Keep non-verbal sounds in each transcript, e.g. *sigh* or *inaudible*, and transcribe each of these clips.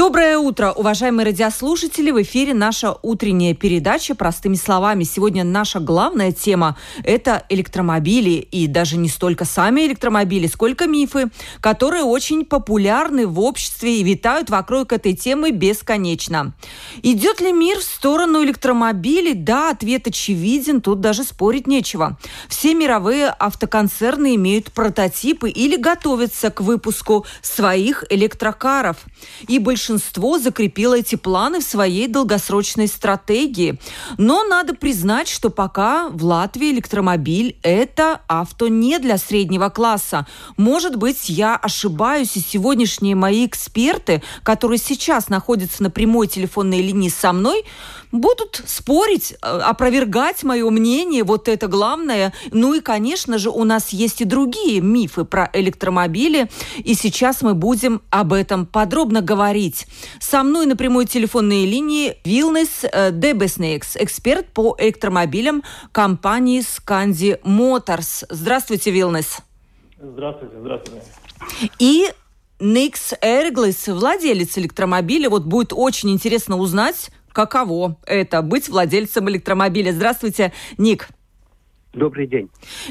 Доброе утро, уважаемые радиослушатели! В эфире наша утренняя передача «Простыми словами». Сегодня наша главная тема – это электромобили. И даже не столько сами электромобили, сколько мифы, которые очень популярны в обществе и витают вокруг этой темы бесконечно. Идет ли мир в сторону электромобилей? Да, ответ очевиден, тут даже спорить нечего. Все мировые автоконцерны имеют прототипы или готовятся к выпуску своих электрокаров. И большинство большинство закрепило эти планы в своей долгосрочной стратегии. Но надо признать, что пока в Латвии электромобиль – это авто не для среднего класса. Может быть, я ошибаюсь, и сегодняшние мои эксперты, которые сейчас находятся на прямой телефонной линии со мной, будут спорить, э, опровергать мое мнение, вот это главное. Ну и, конечно же, у нас есть и другие мифы про электромобили, и сейчас мы будем об этом подробно говорить. Со мной на прямой телефонной линии Вилнес э, Дебеснекс, эксперт по электромобилям компании Сканди Моторс. Здравствуйте, Вилнес. Здравствуйте, здравствуйте. И Никс Эрглис, владелец электромобиля. Вот будет очень интересно узнать, каково это быть владельцем электромобиля. Здравствуйте, Ник. Добрый день.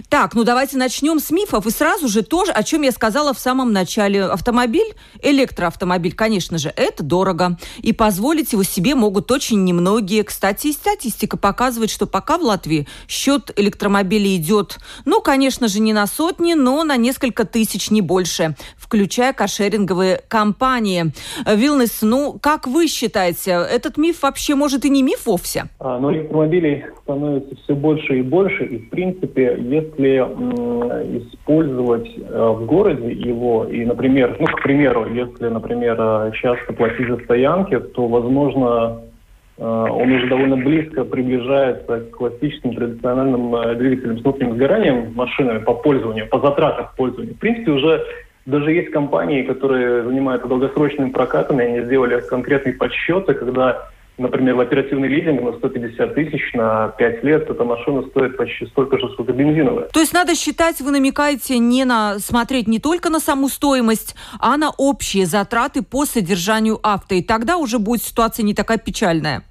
Так, ну давайте начнем с мифов. И сразу же тоже, о чем я сказала в самом начале. Автомобиль, электроавтомобиль, конечно же, это дорого. И позволить его себе могут очень немногие. Кстати, и статистика показывает, что пока в Латвии счет электромобилей идет, ну, конечно же, не на сотни, но на несколько тысяч, не больше, включая кошеринговые компании. Вилнес, ну, как вы считаете, этот миф вообще может и не миф вовсе? А, ну, электромобилей становится все больше и больше, и в принципе, если использовать э, в городе его, и, например, ну, к примеру, если, например, э, часто платить за стоянки, то, возможно, э, он уже довольно близко приближается к классическим традиционным двигателям с внутренним сгоранием машинами по пользованию, по затратам пользования. В принципе, уже даже есть компании, которые занимаются долгосрочным прокатом, и они сделали конкретные подсчеты, когда например, в оперативный лизинг на 150 тысяч на 5 лет эта машина стоит почти столько же, сколько бензиновая. То есть надо считать, вы намекаете, не на смотреть не только на саму стоимость, а на общие затраты по содержанию авто. И тогда уже будет ситуация не такая печальная.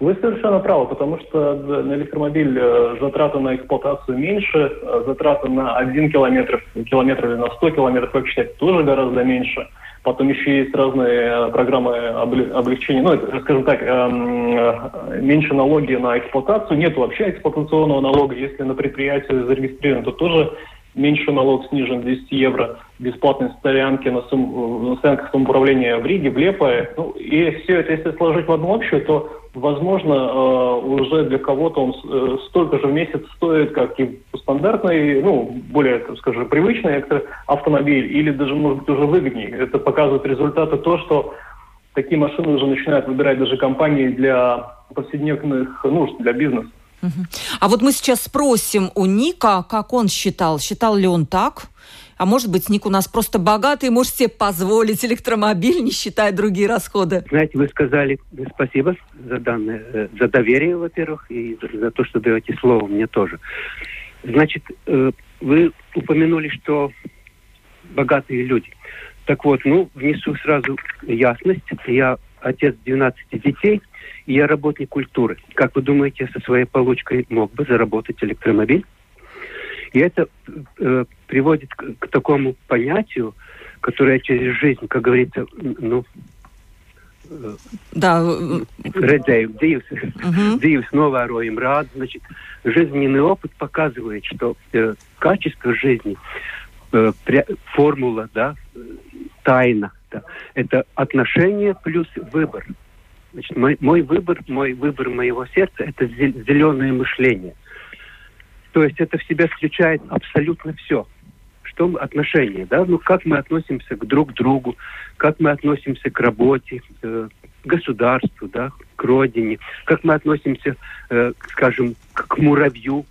Вы совершенно правы, потому что на электромобиль э, затраты на эксплуатацию меньше, э, затраты на 1 километр, километр или на 100 километров, как считать, тоже гораздо меньше. Потом еще есть разные э, программы облегчения, ну, скажем так, эм, э, меньше налоги на эксплуатацию. Нет вообще эксплуатационного налога. Если на предприятии зарегистрировано, то тоже меньше налог снижен 200 евро, бесплатные стоянки на, сум, на стоянках самоуправления в Риге, в Лепое. Ну, и все это, если сложить в одну общую, то возможно, э, уже для кого-то он э, столько же в месяц стоит, как и стандартный, ну, более, так скажем, привычный автомобиль, или даже, может быть, уже выгоднее. Это показывает результаты то, что такие машины уже начинают выбирать даже компании для повседневных нужд, для бизнеса. А вот мы сейчас спросим у Ника, как он считал. Считал ли он так? А может быть, Ник у нас просто богатый, может себе позволить электромобиль, не считая другие расходы. Знаете, вы сказали спасибо за данное, э, за доверие, во-первых, и за то, что даете слово мне тоже. Значит, э, вы упомянули, что богатые люди. Так вот, ну, внесу сразу ясность. Я отец 12 детей, я работник культуры. Как вы думаете, со своей получкой мог бы заработать электромобиль? И это э, приводит к, к такому понятию, которое через жизнь, как говорится, ну, э, да. Redzēju dzīves, uh-huh. dzīves novērojumi rāda, значит, жизненный опыт показывает, что э, качество жизни, э, пря, формула, да, тайна, да, это отношение плюс выбор. Значит, мой, мой выбор, мой выбор моего сердца – это зеленое мышление – то есть это в себя включает абсолютно все. Что мы, отношения, да, ну как мы относимся к друг другу, как мы относимся к работе, э, к государству, да, к родине, как мы относимся, э, скажем, к, к муравью,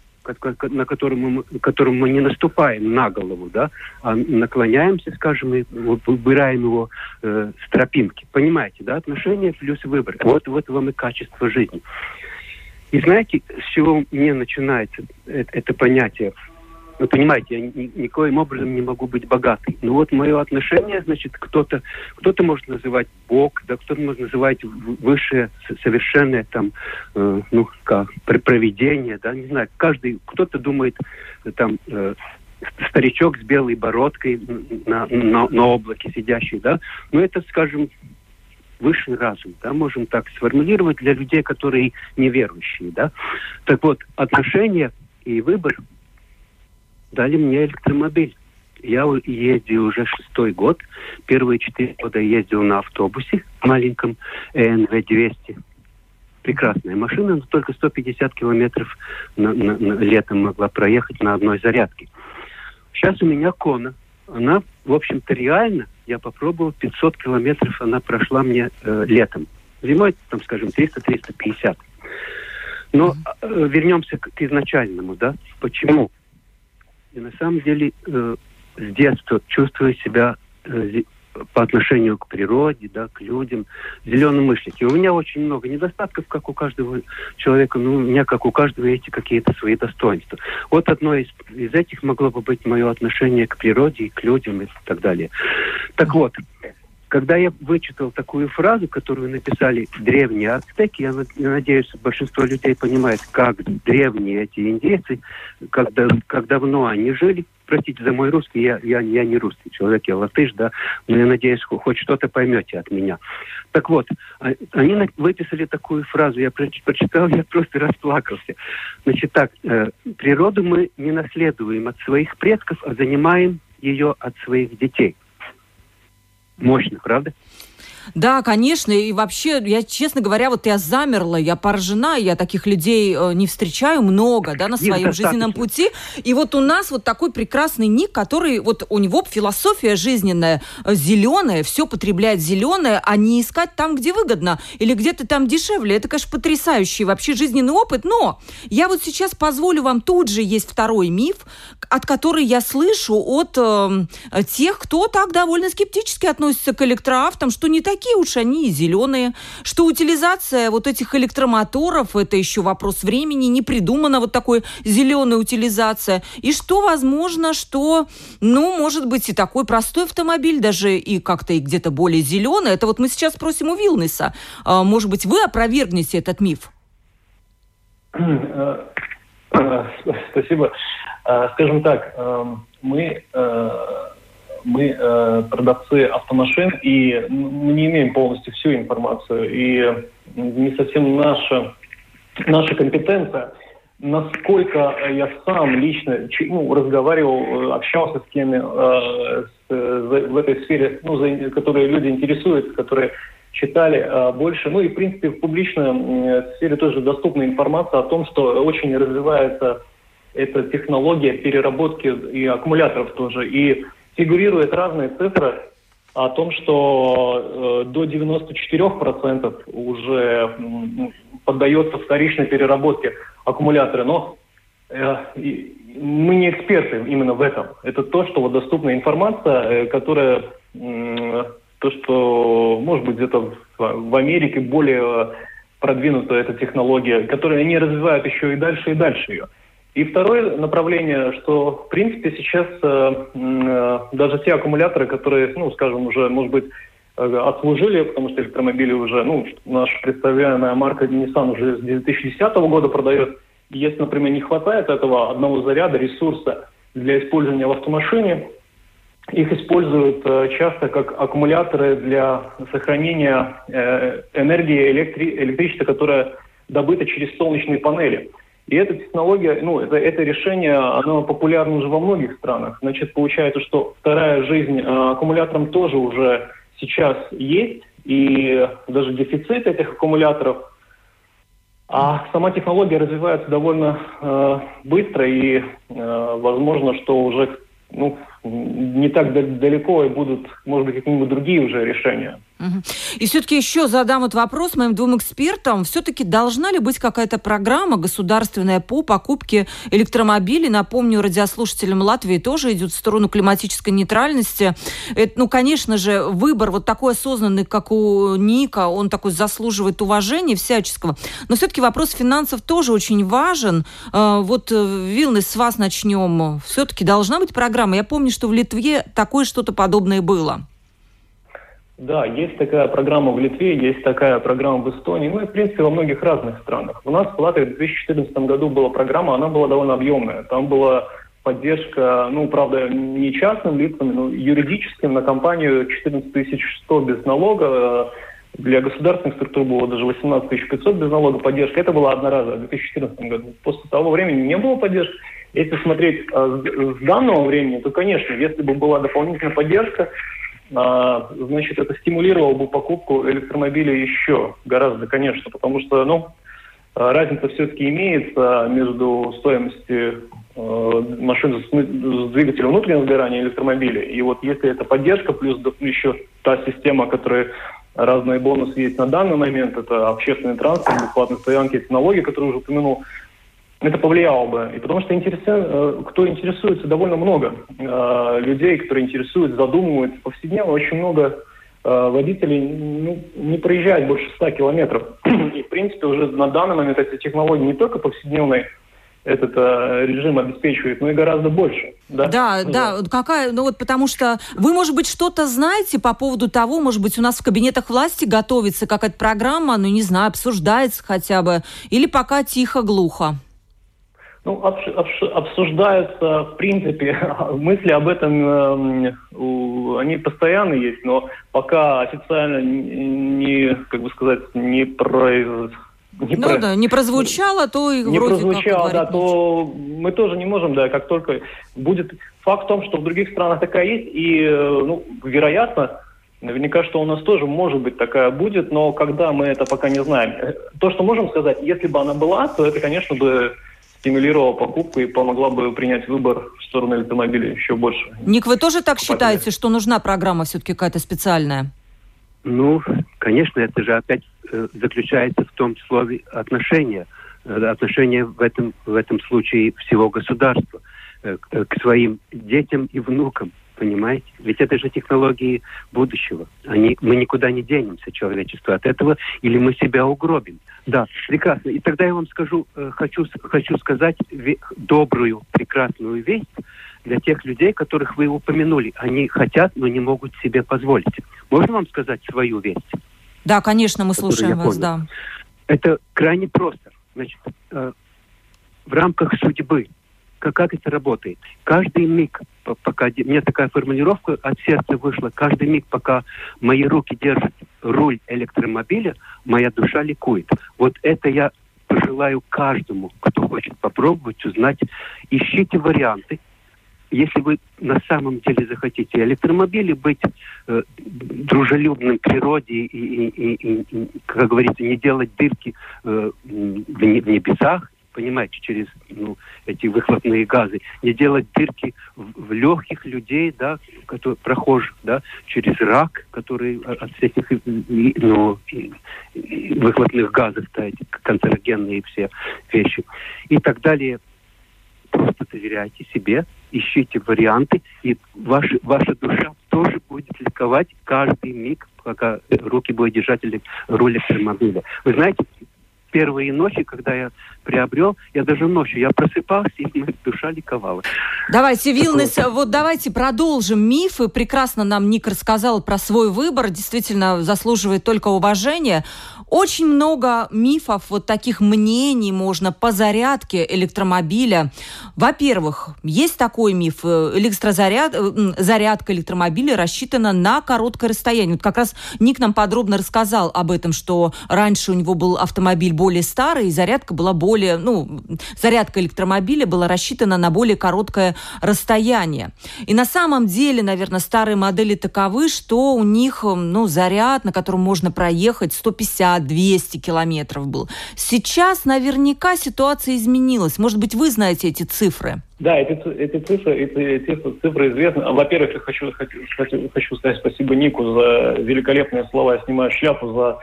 на котором мы, которым мы не наступаем на голову, да, а наклоняемся, скажем, и выбираем его э, с тропинки. Понимаете, да, отношения плюс выбор. Вот, вот вам и качество жизни. И знаете, с чего мне начинается это, это понятие вы понимаете, я ни, никоим образом не могу быть богатой. Но вот мое отношение, значит, кто-то кто-то может называть Бог, да, кто-то может называть высшее, совершенное там, э, ну, как, проведение, да, не знаю. Каждый, кто-то думает, э, там, э, старичок с белой бородкой на, на, на облаке сидящий, да. Но это, скажем, высший разум, да, можем так сформулировать для людей, которые неверующие, да. Так вот, отношение и выбор – дали мне электромобиль. Я ездил уже шестой год. Первые четыре года ездил на автобусе маленьком ЭНВ-200. Прекрасная машина, но только 150 километров на, на, на, летом могла проехать на одной зарядке. Сейчас у меня Кона. Она, в общем-то, реально, я попробовал, 500 километров она прошла мне э, летом. Зимой, там, скажем, 300-350. Но э, вернемся к, к изначальному, да? Почему? И на самом деле э, с детства чувствую себя э, по отношению к природе, да, к людям, зеленомышленники. У меня очень много недостатков, как у каждого человека, но у меня, как у каждого, эти какие-то свои достоинства. Вот одно из, из этих могло бы быть мое отношение к природе и к людям и так далее. Так вот, когда я вычитал такую фразу, которую написали древние ацтеки, я надеюсь, большинство людей понимает, как древние эти индейцы, как, как давно они жили. Простите за мой русский, я, я, я не русский человек, я латыш, да, но я надеюсь, хоть что-то поймете от меня. Так вот, а, они выписали такую фразу, я прочитал, *laughs* я просто расплакался. Значит так, э, природу мы не наследуем от своих предков, а занимаем ее от своих детей – мощно, правда? Да, конечно, и вообще, я, честно говоря, вот я замерла, я поражена, я таких людей э, не встречаю много, да, на своем жизненном пути. И вот у нас вот такой прекрасный ник, который, вот у него философия жизненная, э, зеленая, все потребляет зеленое, а не искать там, где выгодно, или где-то там дешевле. Это, конечно, потрясающий вообще жизненный опыт, но я вот сейчас позволю вам, тут же есть второй миф, от которой я слышу от э, тех, кто так довольно скептически относится к электроавтам, что не так такие уж они и зеленые, что утилизация вот этих электромоторов, это еще вопрос времени, не придумана вот такой зеленая утилизация, и что возможно, что, ну, может быть, и такой простой автомобиль, даже и как-то и где-то более зеленый, это вот мы сейчас спросим у Вилнеса, а, может быть, вы опровергнете этот миф? Э, э, спасибо. Э, скажем так, мы мы э, продавцы автомашин, и мы не имеем полностью всю информацию, и не совсем наша, наша компетенция. Насколько я сам лично ну, разговаривал, общался с кем э, с, в этой сфере, ну, за, которые люди интересуются, которые читали э, больше. Ну и, в принципе, в публичной э, сфере тоже доступна информация о том, что очень развивается эта технология переработки и аккумуляторов тоже. И фигурируют разные цифры о том, что э, до 94% уже поддается вторичной переработке аккумулятора. Но э, мы не эксперты именно в этом. Это то, что вот доступна информация, э, которая то, что, может быть, где-то в, Америке более продвинутая эта технология, которую они развивают еще и дальше и дальше ее. И второе направление, что в принципе сейчас э, э, даже те аккумуляторы, которые, ну, скажем, уже, может быть, э, отслужили, потому что электромобили уже, ну, наша представляемая марка Nissan уже с 2010 года продает. Если, например, не хватает этого одного заряда, ресурса для использования в автомашине, их используют э, часто как аккумуляторы для сохранения энергии электри- электричества, которая добыта через солнечные панели. И эта технология, ну, это, это решение, оно популярно уже во многих странах. Значит, получается, что вторая жизнь э, аккумуляторам тоже уже сейчас есть, и даже дефицит этих аккумуляторов. А сама технология развивается довольно э, быстро, и э, возможно, что уже ну, не так далеко и будут, может быть, какие-нибудь другие уже решения. И все-таки еще задам вот вопрос моим двум экспертам. Все-таки должна ли быть какая-то программа государственная по покупке электромобилей? Напомню, радиослушателям Латвии тоже идет в сторону климатической нейтральности. Это, ну, конечно же, выбор вот такой осознанный, как у Ника, он такой заслуживает уважения всяческого. Но все-таки вопрос финансов тоже очень важен. А, вот, э, Вилнес, с вас начнем. Все-таки должна быть программа. Я помню, что в Литве такое что-то подобное было. Да, есть такая программа в Литве, есть такая программа в Эстонии, ну и, в принципе, во многих разных странах. У нас в Латвии в 2014 году была программа, она была довольно объемная. Там была поддержка, ну, правда, не частным лицам, но юридическим на компанию 14 100 без налога. Для государственных структур было даже 18 500 без налога поддержка. Это была одноразовая в 2014 году. После того времени не было поддержки. Если смотреть а, с данного времени, то, конечно, если бы была дополнительная поддержка, а, значит, это стимулировало бы покупку электромобиля еще гораздо, конечно, потому что, ну, разница все-таки имеется между стоимостью э, машин с, с двигателем внутреннего сгорания электромобиля. И вот если это поддержка, плюс еще та система, которая разные бонусы есть на данный момент, это общественный транспорт, бесплатные стоянки, эти налоги, которые уже упомянул, это повлияло бы. И потому что интересен, э, кто интересуется, довольно много э, людей, которые интересуются, задумываются. Повседневно очень много э, водителей ну, не проезжают больше 100 километров. *clears throat* И, в принципе, уже на данный момент эти технологии не только повседневной этот э, режим обеспечивает, но и гораздо больше. Да, да, ну, да. Какая, ну вот потому что вы, может быть, что-то знаете по поводу того, может быть, у нас в кабинетах власти готовится какая-то программа, ну не знаю, обсуждается хотя бы, или пока тихо-глухо? Ну, обсуждаются, в принципе, *laughs* мысли об этом, э, они постоянно есть, но пока официально не, как бы сказать, не произ... Не ну про... да, не прозвучало, то и не вроде прозвучало, да, то мы тоже не можем, да, как только будет факт в том, что в других странах такая есть, и, э, ну, вероятно, Наверняка, что у нас тоже, может быть, такая будет, но когда мы это пока не знаем. Э, то, что можем сказать, если бы она была, то это, конечно, бы стимулировала покупку и помогла бы принять выбор в сторону электромобиля еще больше. Ник, вы тоже так считаете, что нужна программа все-таки какая-то специальная? Ну, конечно, это же опять э, заключается в том слове отношения. Э, отношения в этом, в этом случае всего государства э, к своим детям и внукам. Понимаете? Ведь это же технологии будущего. Они, мы никуда не денемся, человечество, от этого, или мы себя угробим. Да, прекрасно. И тогда я вам скажу, э, хочу, хочу сказать добрую, прекрасную весть для тех людей, которых вы упомянули. Они хотят, но не могут себе позволить. Можно вам сказать свою весть? Да, конечно, мы слушаем вас, да. Это крайне просто. Значит, э, в рамках судьбы как, как это работает? Каждый миг, пока... У меня такая формулировка от сердца вышла. Каждый миг, пока мои руки держат руль электромобиля, моя душа ликует. Вот это я пожелаю каждому, кто хочет попробовать, узнать. Ищите варианты. Если вы на самом деле захотите электромобили быть э, дружелюбным к природе и, и, и, и, как говорится, не делать дырки э, в небесах, понимаете, через ну, эти выхлопные газы, не делать дырки в, в легких людей, да, которые, прохожих, да, через рак, который от этих ну, выхлопных газов, да, эти канцерогенные все вещи и так далее. Просто доверяйте себе, ищите варианты, и ваша, ваша душа тоже будет ликовать каждый миг, пока руки будут держать руль автомобиля. Вы знаете, первые ночи, когда я приобрел, я даже ночью, я просыпался, и душа ликовала. Давайте, Вилнес, Такое... вот давайте продолжим мифы. Прекрасно нам Ник рассказал про свой выбор, действительно заслуживает только уважения. Очень много мифов, вот таких мнений можно по зарядке электромобиля. Во-первых, есть такой миф. Э, электрозаряд, э, зарядка электромобиля рассчитана на короткое расстояние. Вот как раз Ник нам подробно рассказал об этом, что раньше у него был автомобиль более старый, и зарядка была более, ну, зарядка электромобиля была рассчитана на более короткое расстояние. И на самом деле, наверное, старые модели таковы, что у них, ну, заряд, на котором можно проехать 150 на 200 километров был. Сейчас наверняка ситуация изменилась. Может быть, вы знаете эти цифры? Да, эти, эти цифры, эти, эти цифры известны. Во-первых, я хочу, хочу, хочу сказать спасибо Нику за великолепные слова. Я снимаю шляпу за,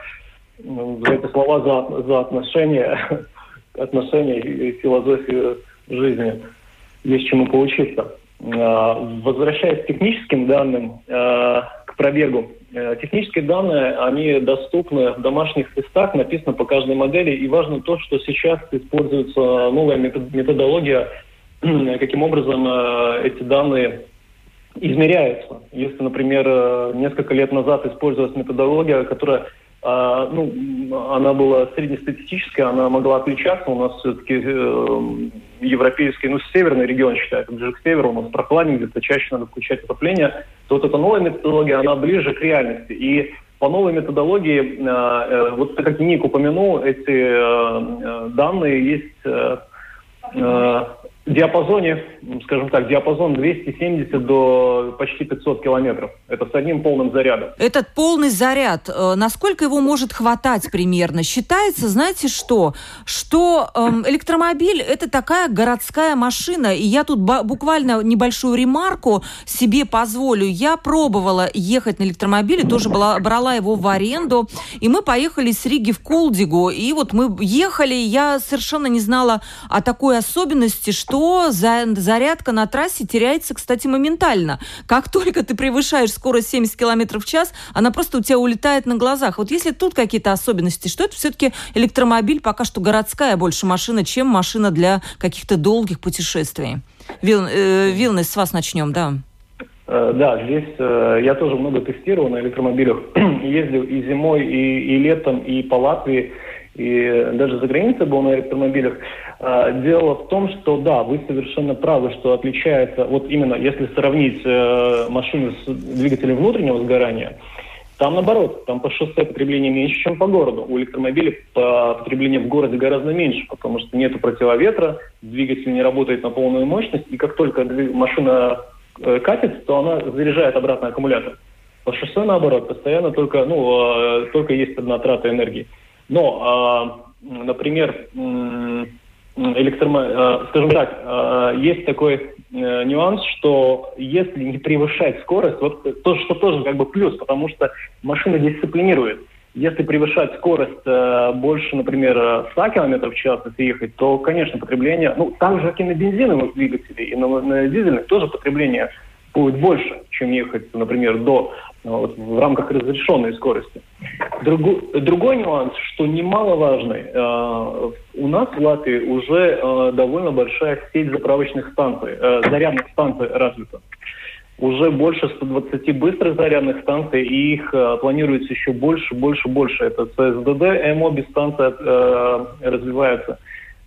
за эти слова, за, за отношения, *laughs* отношения и философию жизни. Есть чему поучиться. А, возвращаясь к техническим данным, а, к пробегу. А, технические данные, они доступны в домашних тестах, написано по каждой модели. И важно то, что сейчас используется новая методология *clears throat* каким образом э, эти данные измеряются. Если, например, э, несколько лет назад использовалась методология, которая э, ну, она была среднестатистическая, она могла отличаться. У нас все-таки э, европейский, ну, северный регион считается, ближе к северу, у нас прохладнее, где-то чаще надо включать отопление. То вот эта новая методология, она ближе к реальности. И по новой методологии, э, э, вот как Ник упомянул, эти э, данные есть э, диапазоне, скажем так, диапазон 270 до почти 500 километров. Это с одним полным зарядом. Этот полный заряд, э, насколько его может хватать примерно? Считается, знаете что, что э, электромобиль это такая городская машина, и я тут буквально небольшую ремарку себе позволю. Я пробовала ехать на электромобиле, тоже была, брала его в аренду, и мы поехали с Риги в Кулдигу, и вот мы ехали, я совершенно не знала о такой особенности, что что зарядка на трассе теряется, кстати, моментально. Как только ты превышаешь скорость 70 км в час, она просто у тебя улетает на глазах. Вот если тут какие-то особенности, что это все-таки электромобиль пока что городская больше машина, чем машина для каких-то долгих путешествий. Вил, э, Вилнес, с вас начнем, да. Э, да, здесь э, я тоже много тестировал на электромобилях. *clears throat* Ездил и зимой, и, и летом, и по Латвии, и даже за границей был на электромобилях. А, дело в том, что да, вы совершенно правы, что отличается, вот именно если сравнить э, машину с двигателем внутреннего сгорания, там наоборот, там по шоссе потребление меньше, чем по городу. У электромобилей потребление в городе гораздо меньше, потому что нет противоветра, двигатель не работает на полную мощность, и как только машина э, катится, то она заряжает обратно аккумулятор. По шоссе наоборот, постоянно только, ну, э, только есть одна трата энергии. Но, а, например, электромо... Э, скажем так, э, есть такой э, нюанс, что если не превышать скорость, вот то, что тоже как бы плюс, потому что машина дисциплинирует. Если превышать скорость больше, например, 100 км в час, если ехать, то, конечно, потребление, ну, так же, как и на бензиновых двигателей, и на, на дизельных тоже потребление будет больше, чем ехать, например, до ну, вот, в рамках разрешенной скорости. Другой, другой нюанс, что немаловажный, э, у нас в Латвии уже э, довольно большая сеть заправочных станций, э, зарядных станций развита. Уже больше 120 быстрых зарядных станций, и их э, планируется еще больше, больше, больше. Это ЦСДД, ЭМОБИ станция э, развивается.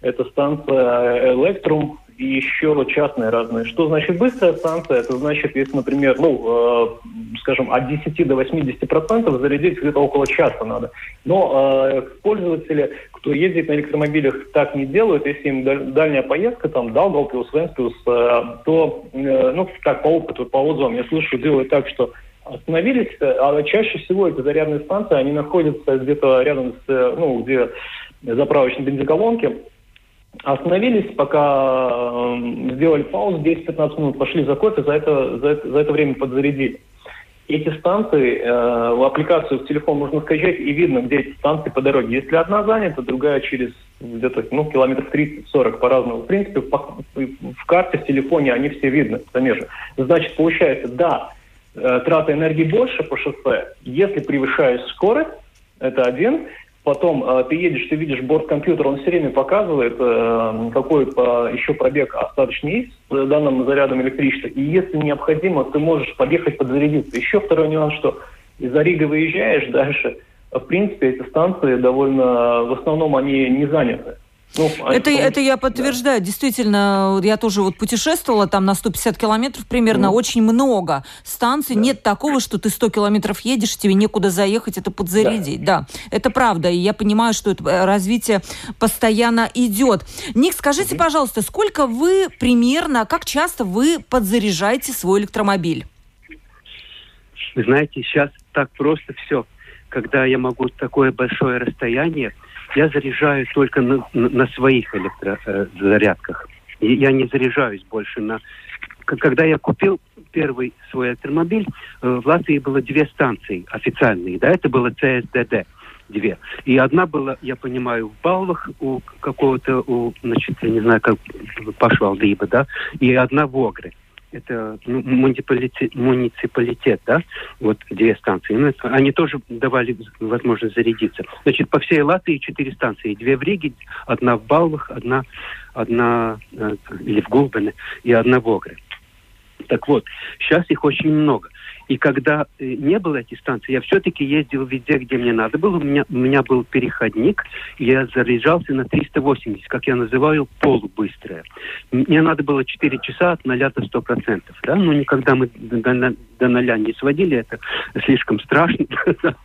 Это станция Электрум, и еще частные разные. Что значит быстрая станция? Это значит, если, например, ну, э, скажем, от 10 до 80 процентов зарядить где-то около часа надо. Но э, пользователи, кто ездит на электромобилях, так не делают. Если им дальняя поездка, там, Даугавпилс, Венспилс, э, то, э, ну, так, по опыту, по отзывам, я слышу, делают так, что остановились, а чаще всего эти зарядные станции, они находятся где-то рядом с, э, ну, где заправочные бензоколонки, Остановились, пока э, сделали паузу 10-15 минут, пошли за кофе, за это, за это, за это время подзарядили. Эти станции, э, аппликацию в телефон можно скачать, и видно, где эти станции по дороге. Если одна занята, другая через где-то ну, километров 30-40 по-разному. В принципе, в, в карте, в телефоне они все видны, замежно. Значит, получается, да, э, трата энергии больше по шоссе, если превышаешь скорость, это один. Потом э, ты едешь, ты видишь борт-компьютер, он все время показывает, э, какой по, еще пробег остаточный есть с данным зарядом электричества. И если необходимо, ты можешь подъехать подзарядиться. Еще второй нюанс, что из-за Рига выезжаешь *laughs* дальше, в принципе, эти станции довольно, в основном они не заняты. Ну, а это, это я подтверждаю. Да. Действительно, я тоже вот путешествовала там на 150 километров примерно. Mm. Очень много станций. Да. Нет такого, что ты 100 километров едешь, тебе некуда заехать, это подзарядить. Да. да, это правда. И я понимаю, что это э, развитие постоянно идет. Ник, скажите, mm пожалуйста, сколько вы примерно, как часто вы подзаряжаете свой электромобиль? Вы знаете, сейчас так просто все. когда я могу такое большое расстояние, я заряжаю только на, на, своих электрозарядках. Я не заряжаюсь больше на... Когда я купил первый свой автомобиль, э, в Латвии было две станции официальные. Да, это было ЦСДД две. И одна была, я понимаю, в Баулах у какого-то, у, значит, я не знаю, как Пашу Алдыба, да, и одна в Огре это ну, муниципалитет, муниципалитет, да, вот две станции. Ну, они тоже давали возможность зарядиться. Значит, по всей Латвии четыре станции. Две в Риге, одна в Балвах, одна, одна э, или в Гулбене и одна в Огре. Так вот, сейчас их очень много. И когда э, не было этих станций, я все-таки ездил везде, где мне надо было. У меня, у меня был переходник, я заряжался на 380, как я называю, полубыстрое. Мне надо было 4 часа от 0 до 100%. Да? Но никогда мы до, до 0 не сводили, это слишком страшно. *laughs*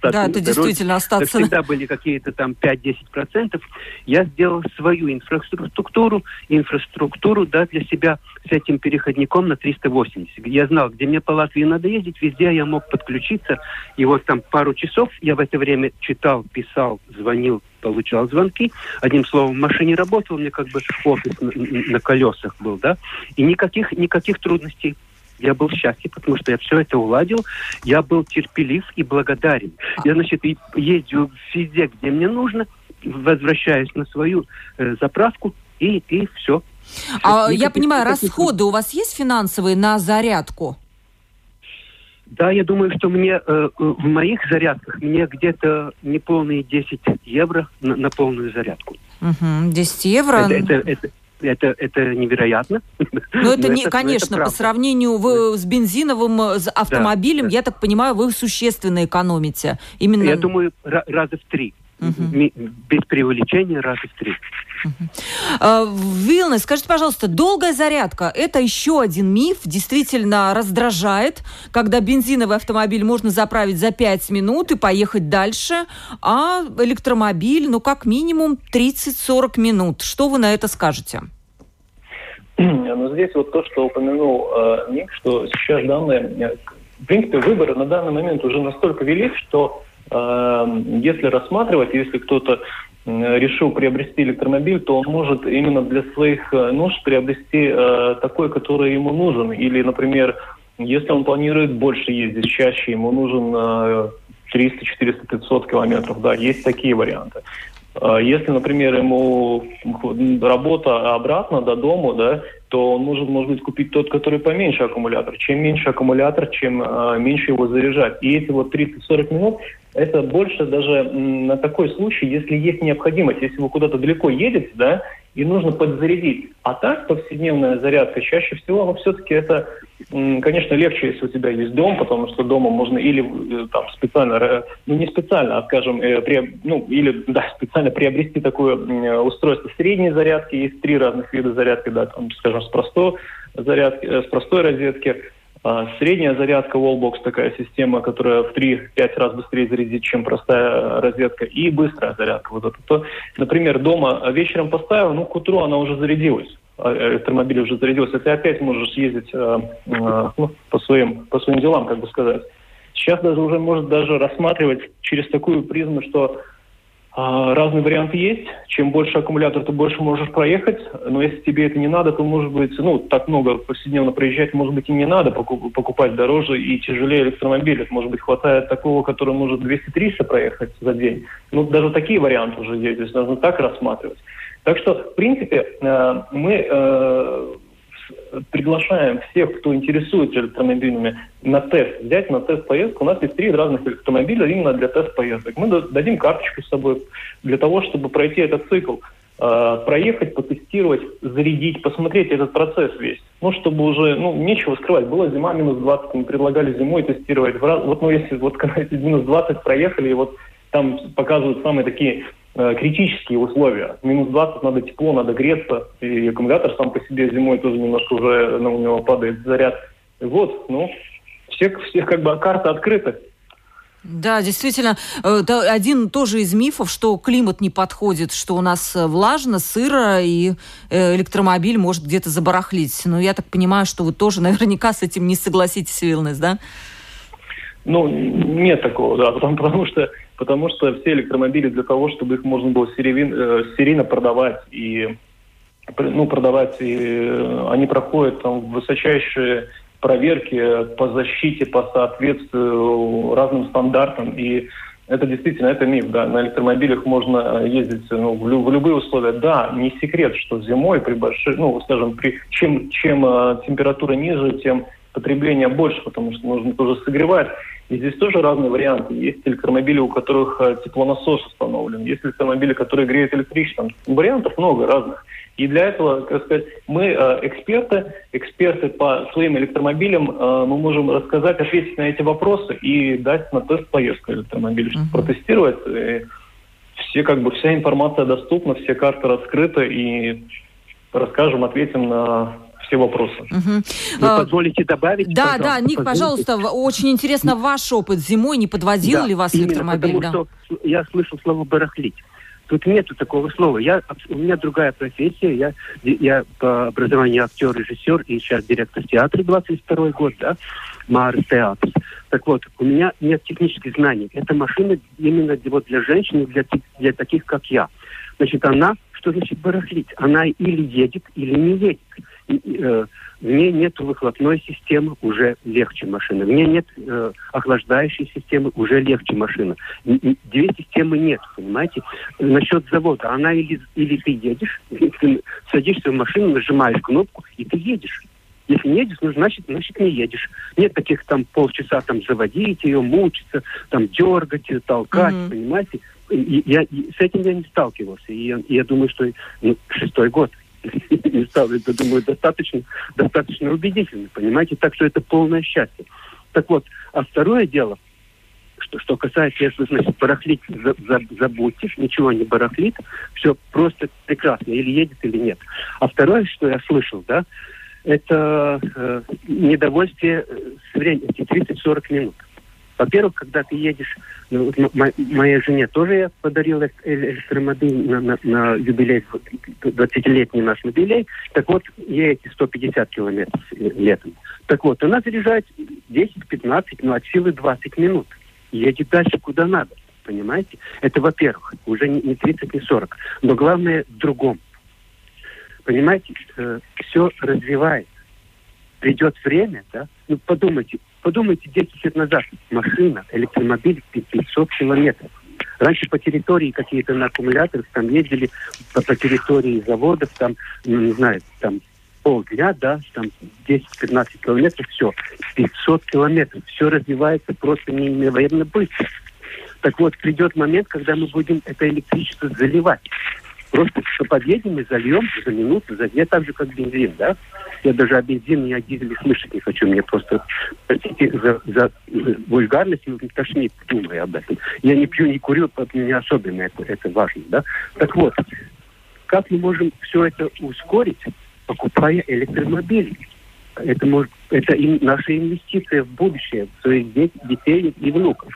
Да, это действительно остаться. Всегда были какие-то там 5-10%. Я сделал свою инфраструктуру, инфраструктуру да, для себя с этим переходником на 380. Я знал, где мне по Латвии надо ездить, везде я мог подключиться. И вот там пару часов я в это время читал, писал, звонил, получал звонки. Одним словом, в машине работал, мне как бы офис на, на колесах был, да. И никаких, никаких трудностей я был счастлив, потому что я все это уладил. Я был терпелив и благодарен. Я, значит, ездил везде, где мне нужно, возвращаюсь на свою э, заправку, и, и все. А, я понимаю, расходы у вас есть финансовые на зарядку? Да, я думаю, что мне э, в моих зарядках мне где-то неполные 10 евро на, на полную зарядку. Угу, 10 евро? Это, это, это, это, это невероятно. Ну, это, не, это, конечно, это по сравнению вы, с бензиновым с автомобилем, да, я так понимаю, вы существенно экономите. Именно... Я думаю, раза в три. Угу. Без преувеличения раза в три. Угу. Вилна, скажите, пожалуйста, долгая зарядка – это еще один миф, действительно раздражает, когда бензиновый автомобиль можно заправить за 5 минут и поехать дальше, а электромобиль, ну, как минимум 30-40 минут. Что вы на это скажете? *clears throat* Ну, здесь вот то, что упомянул э, Ник, что сейчас данные, э, в принципе, выбор на данный момент уже настолько велик, что если рассматривать, если кто-то решил приобрести электромобиль, то он может именно для своих э, нужд приобрести э, такой, который ему нужен. Или, например, если он планирует больше ездить, чаще, ему нужен э, 300, 400, 500 километров, да, есть такие варианты. Э, если, например, ему работа обратно до дома, да, то он может, может быть, купить тот, который поменьше аккумулятор. Чем меньше аккумулятор, чем меньше его заряжать. И эти вот 30-40 минут это больше даже на такой случай, если есть необходимость, если вы куда-то далеко едете, да, и нужно подзарядить. А так повседневная зарядка чаще всего, ну, все-таки это, конечно, легче, если у тебя есть дом, потому что дома можно или э, там специально, э, ну не специально, а скажем, э, при, ну или *laughs* да, специально приобрести такое устройство средней зарядки. Есть три разных вида зарядки, да, там, скажем, с простой зарядки, с простой розетки, средняя зарядка Wallbox такая система, которая в 3-5 раз быстрее зарядит, чем простая розетка. И быстрая зарядка. Вот это то, например, дома вечером поставил, ну, к утру она уже зарядилась. А, электромобиль уже зарядился. Ты опять можешь ездить э, э, ну, по, своим, по своим делам, как бы сказать. Сейчас даже уже может даже рассматривать через такую призму, что а, разные варианты есть. Чем больше аккумулятор, ты больше можешь проехать. Но если тебе это не надо, то, может быть, ну, так много повседневно проезжать, может быть, и не надо покупать дороже и тяжелее электромобиль. Может быть, хватает такого, который может 200-300 проехать за день. Ну, даже такие варианты уже есть. То есть нужно так рассматривать. Так что, в принципе, э, мы э, приглашаем всех, кто интересуется электромобилями, на тест, взять на тест поездку. У нас есть три разных электромобиля именно для тест поездок. Мы дадим карточку с собой для того, чтобы пройти этот цикл э, проехать, потестировать, зарядить, посмотреть этот процесс весь. Ну, чтобы уже, ну, нечего скрывать. Была зима минус 20, мы предлагали зимой тестировать. Вот, ну, если вот *laughs* когда эти минус 20 проехали, и вот там показывают самые такие критические условия. Минус 20 надо тепло, надо греться, и аккумулятор сам по себе зимой тоже немножко уже ну, у него падает заряд. Вот, ну, все, все как бы карта открыта. Да, действительно, э, один тоже из мифов, что климат не подходит, что у нас э, влажно, сыро, и электромобиль может где-то забарахлить. Но я так понимаю, что вы тоже наверняка с этим не согласитесь, Вилнес, да? Ну, нет такого, да, *laughs* потому, потому что потому что все электромобили для того, чтобы их можно было серийно, серийно продавать и ну, продавать, и они проходят там высочайшие проверки по защите, по соответствию разным стандартам. И это действительно, это миф, да. На электромобилях можно ездить ну, в, в любые условия. Да, не секрет, что зимой при большой, ну, скажем, при, чем, чем э, температура ниже, тем потребление больше, потому что нужно тоже согревать. И здесь тоже разные варианты. Есть электромобили, у которых э, теплонасос установлен, есть электромобили, которые греют электричеством. Вариантов много разных. И для этого, как сказать, мы э, эксперты, эксперты по своим электромобилям, э, мы можем рассказать, ответить на эти вопросы и дать на тест поездку электромобиля, чтобы uh-huh. протестировать. И все, как бы, вся информация доступна, все карты раскрыты, и расскажем, ответим на все вопросы. Угу. Вы а, позволите добавить? Да, да, Ник, позволите? пожалуйста, очень интересно ваш опыт зимой, не подводил да, ли вас электромобиль? Потому да. что я слышал слово «барахлить». Тут нету такого слова. Я, у меня другая профессия. Я, я по образованию актер, режиссер и сейчас директор театра 22 год, да, Марс Театр. Так вот, у меня нет технических знаний. Эта машина именно вот для женщин, для, для таких, как я. Значит, она, что значит барахлить? Она или едет, или не едет. Э, в ней нет выхлопной системы, уже легче машина. В ней нет э, охлаждающей системы, уже легче машина. Две системы нет, понимаете? Насчет завода, она или, или ты едешь, *laughs* ты садишься в машину, нажимаешь кнопку, и ты едешь. Если не едешь, ну, значит, значит, не едешь. Нет таких там полчаса там заводить ее, мучиться, там дергать, толкать, mm-hmm. понимаете? И, я, и, с этим я не сталкивался. И я, и я думаю, что ну, шестой год *laughs* не стал, это, думаю, достаточно, достаточно убедительно, понимаете? Так что это полное счастье. Так вот, а второе дело, что, что касается, если, значит, барахлить за, за, забудьте, ничего не барахлит, все просто прекрасно, или едет, или нет. А второе, что я слышал, да, это э, недовольствие с временем, эти 30-40 минут. Во-первых, когда ты едешь, ну, моей жене тоже я подарил электромобиль на, на, на юбилей, 20-летний наш юбилей. Так вот, едете 150 километров летом. Так вот, она заряжает 10-15, ну, от силы 20 минут. Едет дальше, куда надо. Понимаете? Это, во-первых, уже не 30, не 40. Но главное в другом. Понимаете, э, все развивается. Придет время, да? Ну, подумайте, Подумайте, 10 лет назад машина, электромобиль 500 километров. Раньше по территории какие-то на аккумуляторах там ездили, по, по территории заводов, там, ну, не знаю, там полдня, да, там 10-15 километров, все. 500 километров. Все развивается просто неимоверно быстро. Так вот, придет момент, когда мы будем это электричество заливать. Просто что подъедем и зальем за минуту, за две, так же, как бензин, да? Я даже о бензине о дизеле слышать не хочу. Мне просто, простите за, за вульгарность, но тошнит, думая об этом. Я не пью, не курю, поэтому не особенно это, это важно, да? Так вот, как мы можем все это ускорить, покупая электромобили? Это, может, это и наша инвестиция в будущее, в своих детей и внуков.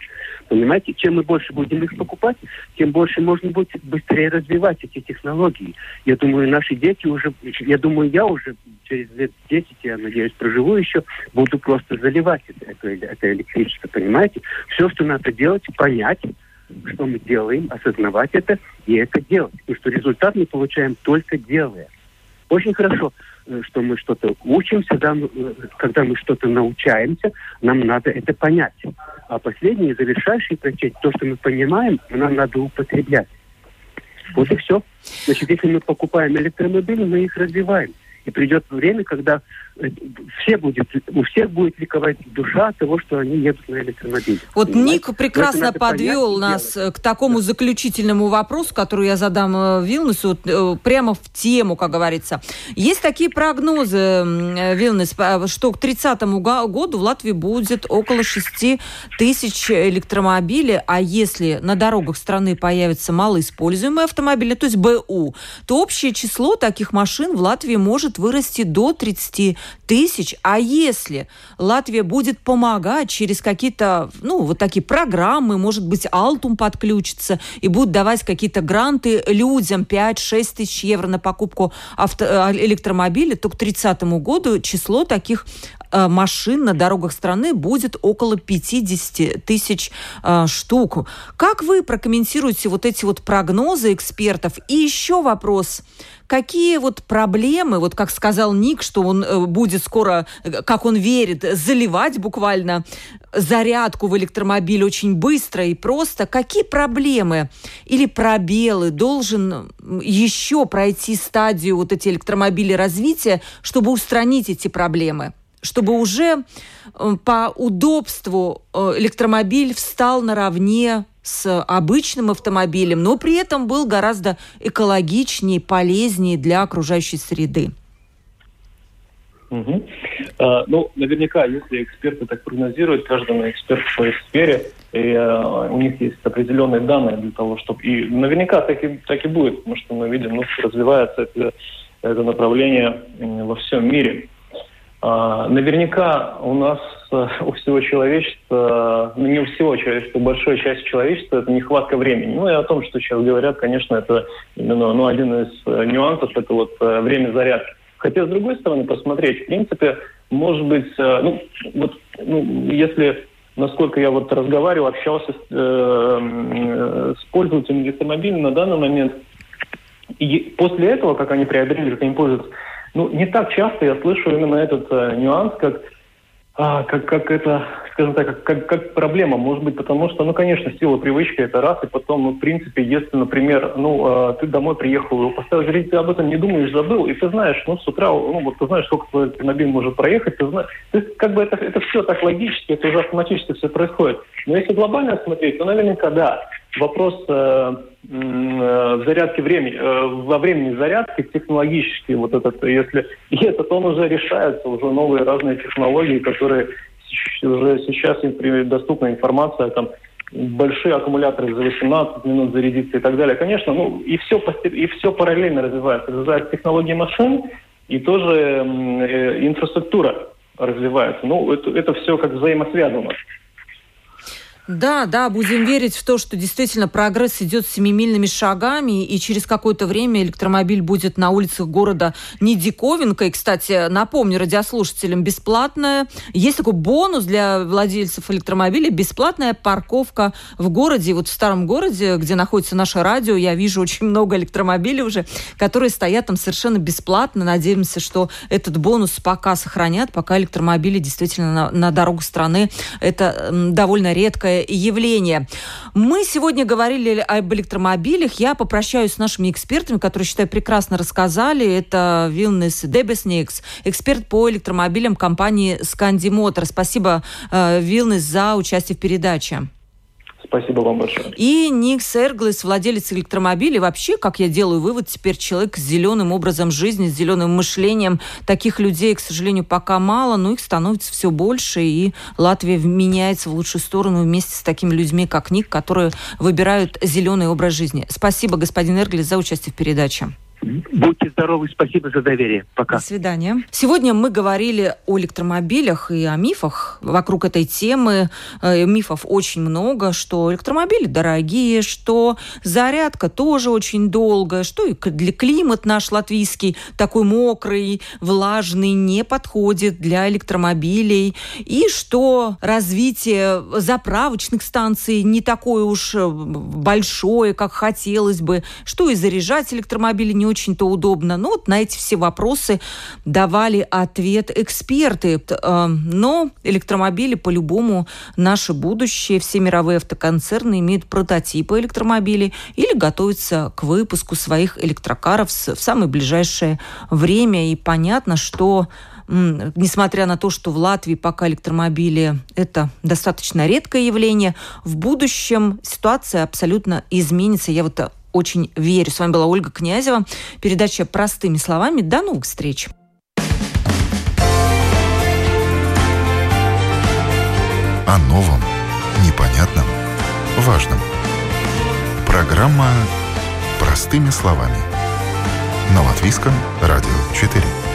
Понимаете, чем мы больше будем их покупать, тем больше можно будет быстрее развивать эти технологии. Я думаю, наши дети уже, я думаю, я уже через лет 10, я надеюсь, проживу еще, буду просто заливать это, это, это электричество, понимаете? Все, что надо делать, понять, что мы делаем, осознавать это и это делать. И что результат мы получаем только делая. Очень хорошо Э, что мы что-то учимся, да, ну, э, когда мы что-то научаемся, нам надо это понять. А последнее, завершающее прочесть, то, что мы понимаем, нам надо употреблять. Вот и все. Значит, если мы покупаем электромобили, мы их развиваем. И придет время, когда э, все будет, у всех будет ликовать душа от того, что они едут на электромобиле. Вот Понимаете? Ник прекрасно подвел нас делать. к такому заключительному вопросу, который я задам э, Вилнесу, э, прямо в тему, как говорится. Есть такие прогнозы, Вилнес, что к 30 году в Латвии будет около 6 тысяч электромобилей, а если на дорогах страны появятся малоиспользуемые автомобили, то есть БУ, то общее число таких машин в Латвии может вырасти до 30 тысяч. А если Латвия будет помогать через какие-то, ну, вот такие программы, может быть, Алтум подключится и будет давать какие-то гранты людям 5-6 тысяч евро на покупку авто, э, электромобиля, то к 30 году число таких Э, машин на дорогах страны будет около 50 тысяч э, штук. Как вы прокомментируете вот эти вот прогнозы экспертов? И еще вопрос. Какие вот проблемы, вот как сказал Ник, что он э, будет скоро, как он верит, заливать буквально зарядку в электромобиль очень быстро и просто. Какие проблемы или пробелы должен еще пройти стадию вот эти электромобили развития, чтобы устранить эти проблемы? Чтобы уже э, по удобству э, электромобиль встал наравне с обычным автомобилем, но при этом был гораздо экологичнее, полезнее для окружающей среды. Угу. А, ну, наверняка, если эксперты так прогнозируют, каждый эксперт в своей сфере, и а, у них есть определенные данные для того, чтобы... И наверняка так и, так и будет, потому что мы видим, ну, развивается это, это направление во всем мире. А, наверняка у нас, э, у всего человечества, ну не у всего человечества, у большой части человечества это нехватка времени. Ну и о том, что сейчас говорят, конечно, это именно ну, один из э, нюансов, это вот э, время зарядки. Хотя, с другой стороны, посмотреть, в принципе, может быть, ну, вот, ну, если, насколько я вот разговаривал, общался с, э, с пользователями электромобиля на данный момент, и после этого, как они приобрели, как они пользуются, ну, не так часто я слышу именно этот э, нюанс, как, а, как, как это, скажем так, как, как, как проблема. Может быть, потому что, ну, конечно, сила привычки это раз, и потом, ну, в принципе, если, например, ну, э, ты домой приехал, поставил жрить, ты об этом не думаешь, забыл, и ты знаешь, ну, с утра, ну, вот ты знаешь, сколько твой автомобиль может проехать, ты знаешь, ты, как бы это, это все так логически, это уже автоматически все происходит. Но если глобально смотреть, то наверняка да вопрос э, зарядки времени, э, во времени зарядки технологически, вот этот, если, и *laughs* этот он уже решается, уже новые разные технологии, которые уже сейчас доступна информация, там, большие аккумуляторы за 18 минут зарядиться и так далее. Конечно, ну и все, и все параллельно развивается. Развиваются технологии машин и тоже э, инфраструктура развивается. Ну, это, это все как взаимосвязано. Да, да, будем верить в то, что действительно прогресс идет семимильными шагами, и через какое-то время электромобиль будет на улицах города не диковинкой. Кстати, напомню радиослушателям, бесплатная. Есть такой бонус для владельцев электромобилей, бесплатная парковка в городе. Вот в старом городе, где находится наше радио, я вижу очень много электромобилей уже, которые стоят там совершенно бесплатно. Надеемся, что этот бонус пока сохранят, пока электромобили действительно на, на дорогу страны. Это довольно явление. Мы сегодня говорили об электромобилях. Я попрощаюсь с нашими экспертами, которые, считаю, прекрасно рассказали. Это Вилнес Дебесникс, эксперт по электромобилям компании Сканди Мотор. Спасибо, э, Вилнес, за участие в передаче. Спасибо вам большое. И Ник Серглес, владелец электромобилей, вообще, как я делаю вывод, теперь человек с зеленым образом жизни, с зеленым мышлением. Таких людей, к сожалению, пока мало, но их становится все больше, и Латвия меняется в лучшую сторону вместе с такими людьми, как Ник, которые выбирают зеленый образ жизни. Спасибо, господин Эрглес, за участие в передаче. Будьте здоровы, спасибо за доверие. Пока. До свидания. Сегодня мы говорили о электромобилях и о мифах вокруг этой темы. Э, мифов очень много, что электромобили дорогие, что зарядка тоже очень долгая, что и для климат наш латвийский такой мокрый, влажный, не подходит для электромобилей, и что развитие заправочных станций не такое уж э, большое, как хотелось бы, что и заряжать электромобили не очень-то удобно. Ну, вот на эти все вопросы давали ответ эксперты. Э, но электромобили по-любому наше будущее. Все мировые автоконцерны имеют прототипы электромобилей или готовятся к выпуску своих электрокаров в самое ближайшее время. И понятно, что несмотря на то, что в Латвии пока электромобили это достаточно редкое явление, в будущем ситуация абсолютно изменится. Я вот очень верю. С вами была Ольга Князева. Передача «Простыми словами». До новых встреч. О новом, непонятном, важном. Программа «Простыми словами». На Латвийском радио 4.